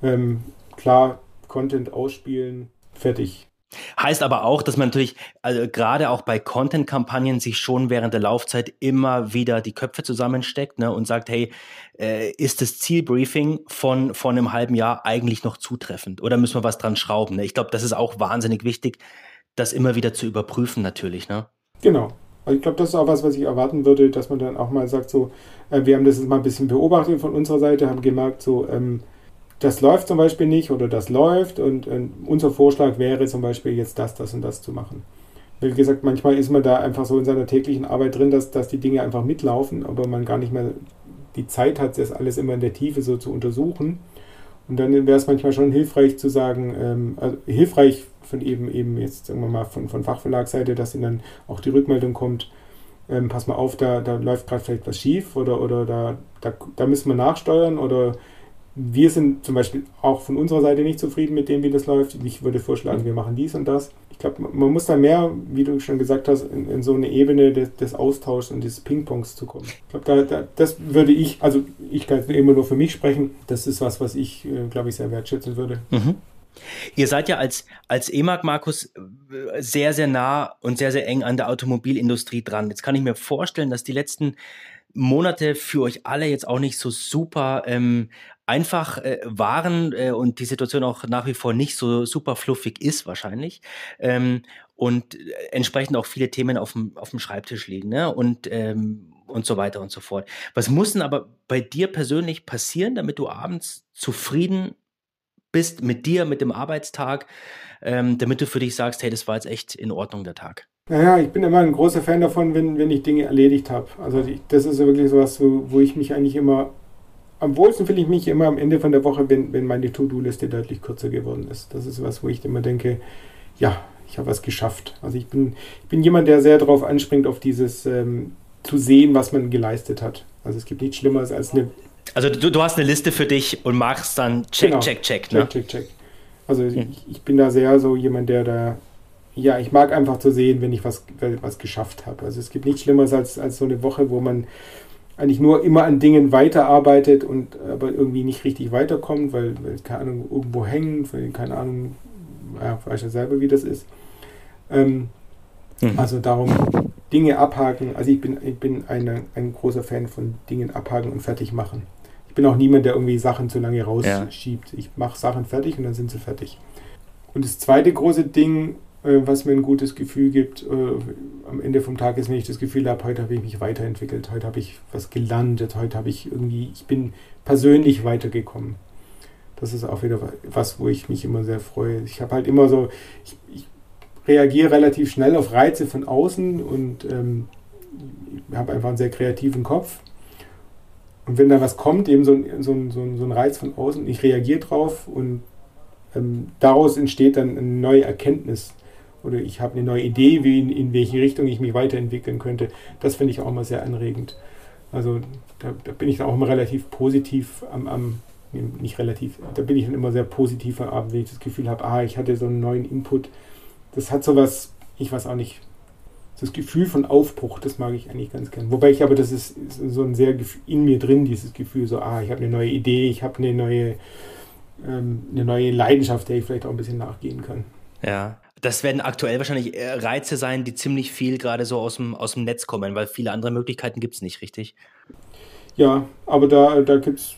ähm, klar, Content ausspielen, fertig. Heißt aber auch, dass man natürlich also gerade auch bei Content-Kampagnen sich schon während der Laufzeit immer wieder die Köpfe zusammensteckt ne, und sagt, hey, äh, ist das Zielbriefing von, von einem halben Jahr eigentlich noch zutreffend oder müssen wir was dran schrauben? Ne? Ich glaube, das ist auch wahnsinnig wichtig, das immer wieder zu überprüfen natürlich. Ne? Genau. Also ich glaube, das ist auch was, was ich erwarten würde, dass man dann auch mal sagt, so, äh, wir haben das jetzt mal ein bisschen beobachtet von unserer Seite, haben gemerkt, so, ähm, das läuft zum Beispiel nicht oder das läuft und, und, unser Vorschlag wäre zum Beispiel jetzt das, das und das zu machen. Wie gesagt, manchmal ist man da einfach so in seiner täglichen Arbeit drin, dass, dass die Dinge einfach mitlaufen, aber man gar nicht mehr die Zeit hat, das alles immer in der Tiefe so zu untersuchen. Und dann wäre es manchmal schon hilfreich zu sagen, ähm, also hilfreich von eben eben jetzt sagen wir mal von, von Fachverlagsseite, dass ihnen dann auch die Rückmeldung kommt, ähm, pass mal auf, da, da läuft gerade vielleicht was schief oder, oder da, da, da müssen wir nachsteuern oder wir sind zum Beispiel auch von unserer Seite nicht zufrieden mit dem, wie das läuft. Ich würde vorschlagen, wir machen dies und das. Ich glaube, man muss da mehr, wie du schon gesagt hast, in, in so eine Ebene des, des, Austauschs und des Ping-Pongs zu kommen. Ich glaube, da, da, das würde ich, also ich kann immer nur für mich sprechen, das ist was, was ich, äh, glaube ich, sehr wertschätzen würde. Mhm. Ihr seid ja als, als EMAG, Markus, sehr, sehr nah und sehr, sehr eng an der Automobilindustrie dran. Jetzt kann ich mir vorstellen, dass die letzten Monate für euch alle jetzt auch nicht so super ähm, einfach äh, waren äh, und die Situation auch nach wie vor nicht so super fluffig ist wahrscheinlich. Ähm, und äh, entsprechend auch viele Themen auf dem, Schreibtisch liegen ne? und, ähm, und so weiter und so fort. Was muss denn aber bei dir persönlich passieren, damit du abends zufrieden bist mit dir, mit dem Arbeitstag, ähm, damit du für dich sagst, hey, das war jetzt echt in Ordnung der Tag? Naja, ich bin immer ein großer Fan davon, wenn, wenn ich Dinge erledigt habe. Also das ist wirklich sowas, wo, wo ich mich eigentlich immer, am wohlsten fühle ich mich immer am Ende von der Woche, wenn, wenn meine To-Do-Liste deutlich kürzer geworden ist. Das ist was, wo ich immer denke, ja, ich habe was geschafft. Also ich bin, ich bin jemand, der sehr darauf anspringt, auf dieses ähm, zu sehen, was man geleistet hat. Also es gibt nichts Schlimmeres als eine also du, du hast eine Liste für dich und machst dann check, genau. check, check, ne? Check, check, check. Also hm. ich, ich, bin da sehr so jemand, der da, ja, ich mag einfach zu sehen, wenn ich was, was geschafft habe. Also es gibt nichts Schlimmeres als, als so eine Woche, wo man eigentlich nur immer an Dingen weiterarbeitet und aber irgendwie nicht richtig weiterkommt, weil, weil keine Ahnung, irgendwo hängen, weil, keine Ahnung, ja, weiß ja selber, wie das ist. Ähm, mhm. Also darum, Dinge abhaken. Also ich bin, ich bin eine, ein großer Fan von Dingen abhaken und fertig machen ich bin auch niemand, der irgendwie Sachen zu lange rausschiebt. Ja. Ich mache Sachen fertig und dann sind sie fertig. Und das zweite große Ding, was mir ein gutes Gefühl gibt, äh, am Ende vom Tag ist, wenn ich das Gefühl habe, heute habe ich mich weiterentwickelt, heute habe ich was gelandet, heute habe ich irgendwie, ich bin persönlich weitergekommen. Das ist auch wieder was, wo ich mich immer sehr freue. Ich habe halt immer so, ich, ich, reagiere relativ schnell auf Reize von außen und ähm, habe einfach einen sehr kreativen Kopf und wenn da was kommt, eben so ein, so ein, so ein, so ein Reiz von außen, ich reagiere drauf und ähm, daraus entsteht dann eine neue Erkenntnis oder ich habe eine neue Idee, wie in, in welche Richtung ich mich weiterentwickeln könnte. Das finde ich auch immer sehr anregend. Also da, da, bin ich dann auch immer relativ positiv am, am nicht relativ, da bin ich dann immer sehr positiv am Abend, wenn ich das Gefühl habe, ah, ich hatte so einen neuen Input. Das hat sowas, ich weiß auch nicht, das Gefühl von Aufbruch, das mag ich eigentlich ganz gern. Wobei ich aber, das ist, ist so ein sehr in mir drin, dieses Gefühl, so, ah, ich habe eine neue Idee, ich habe eine neue, ähm, eine neue Leidenschaft, der ich vielleicht auch ein bisschen nachgehen kann. Ja, das werden aktuell wahrscheinlich Reize sein, die ziemlich viel gerade so aus dem, aus dem Netz kommen, weil viele andere Möglichkeiten gibt es nicht, richtig? Ja, aber da, da gibt es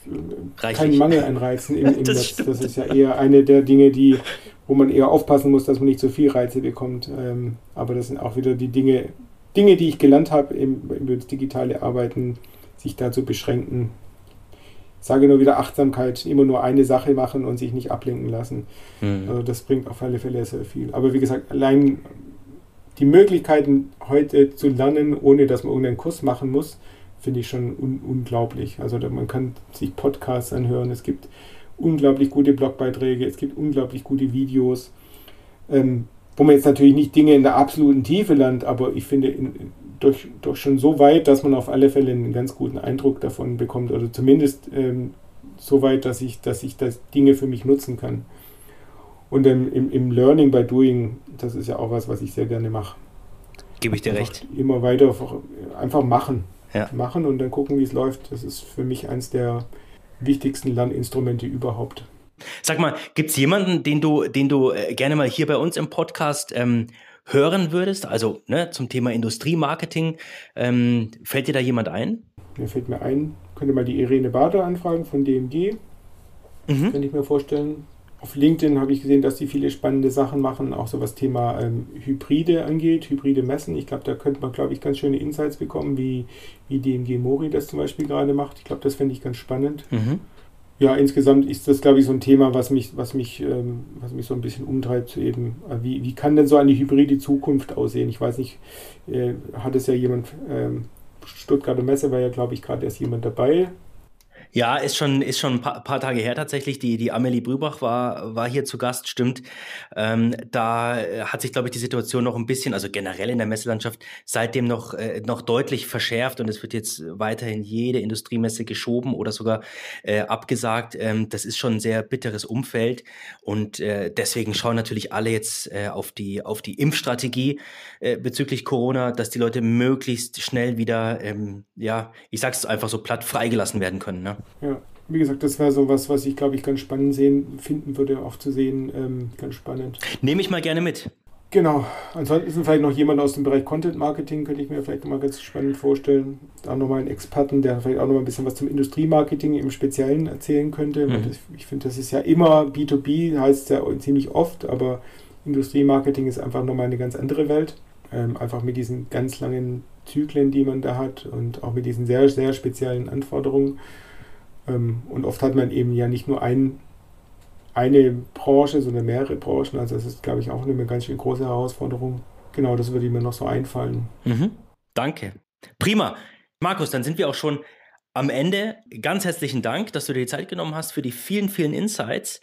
äh, keinen Mangel an Reizen im, *laughs* im das Netz. Stimmt. Das ist ja eher eine der Dinge, die, wo man eher aufpassen muss, dass man nicht zu viel Reize bekommt. Ähm, aber das sind auch wieder die Dinge, Dinge, die ich gelernt habe über das digitale Arbeiten, sich da zu beschränken. Sage nur wieder Achtsamkeit, immer nur eine Sache machen und sich nicht ablenken lassen. Mhm. Also das bringt auf alle Fälle sehr viel. Aber wie gesagt, allein die Möglichkeiten heute zu lernen, ohne dass man irgendeinen Kurs machen muss, finde ich schon un unglaublich. Also man kann sich Podcasts anhören, es gibt unglaublich gute Blogbeiträge, es gibt unglaublich gute Videos, ähm, wo man jetzt natürlich nicht Dinge in der absoluten Tiefe lernt, aber ich finde in, durch, durch schon so weit, dass man auf alle Fälle einen ganz guten Eindruck davon bekommt oder zumindest ähm, so weit, dass ich, dass ich das Dinge für mich nutzen kann. Und ähm, im, im Learning by Doing, das ist ja auch was, was ich sehr gerne mache. Gebe ich dir einfach recht. Immer weiter einfach machen. ja. machen und dann gucken, wie es läuft. Das ist für mich eines der wichtigsten Lerninstrumente überhaupt. Sag mal, gibt es jemanden, den du, den du äh, gerne mal hier bei uns im Podcast ähm, hören würdest? Also ne, zum Thema Industriemarketing. Ähm, fällt dir da jemand ein? Mir fällt mir ein, könnte mal die Irene Bader anfragen von DMG. Mhm. Könnte ich mir vorstellen. Auf LinkedIn habe ich gesehen, dass die viele spannende Sachen machen, auch so was Thema ähm, Hybride angeht, hybride Messen. Ich glaube, da könnte man, glaube ich, ganz schöne Insights bekommen, wie, wie DMG Mori das zum Beispiel gerade macht. Ich glaube, das fände ich ganz spannend. Mhm. Ja, insgesamt ist das, glaube ich, so ein Thema, was mich, was mich, ähm, was mich so ein bisschen umtreibt, eben, äh, wie, wie kann denn so eine hybride Zukunft aussehen? Ich weiß nicht, äh, hat es ja jemand, ähm, Stuttgarter Messe war ja, glaube ich, gerade erst jemand dabei, ja, ist schon, ist schon ein paar, paar, Tage her tatsächlich. Die, die Amelie Brübach war, war hier zu Gast, stimmt. Ähm, da hat sich, glaube ich, die Situation noch ein bisschen, also generell in der Messelandschaft, seitdem noch, äh, noch deutlich verschärft und es wird jetzt weiterhin jede Industriemesse geschoben oder sogar äh, abgesagt. Ähm, das ist schon ein sehr bitteres Umfeld und äh, deswegen schauen natürlich alle jetzt äh, auf, die, auf die Impfstrategie äh, bezüglich Corona, dass die Leute möglichst schnell wieder, ähm, ja, ich sag's einfach so platt, freigelassen werden können. Ne? Ja, wie gesagt, das wäre so was, was ich, glaube ich, ganz spannend sehen, finden würde, auch zu sehen. Ähm, ganz spannend. Nehme ich mal gerne mit. Genau. Ansonsten vielleicht noch jemand aus dem Bereich Content Marketing, könnte ich mir vielleicht mal ganz spannend vorstellen. Da nochmal einen Experten, der vielleicht auch nochmal ein bisschen was zum Industriemarketing im Speziellen erzählen könnte. Mhm. Das, ich finde, das ist ja immer B2B, heißt ja ziemlich oft, aber Industriemarketing ist einfach nochmal eine ganz andere Welt. Ähm, einfach mit diesen ganz langen Zyklen, die man da hat und auch mit diesen sehr, sehr speziellen Anforderungen. Ähm, und oft hat man eben ja nicht nur ein, eine Branche, sondern mehrere Branchen. Also das ist, glaube ich, auch eine ganz schön große Herausforderung. Genau, das würde mir noch so einfallen. Mhm. Danke. Prima. Markus, dann sind wir auch schon am Ende. Ganz herzlichen Dank, dass du dir die Zeit genommen hast für die vielen, vielen Insights.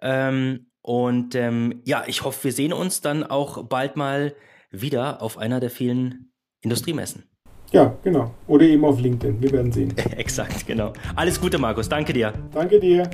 Ähm, und ähm, ja, ich hoffe, wir sehen uns dann auch bald mal wieder auf einer der vielen Industriemessen. Ja, genau. Oder eben auf LinkedIn. Wir werden sehen. *laughs* Exakt, genau. Alles Gute, Markus. Danke dir. Danke dir.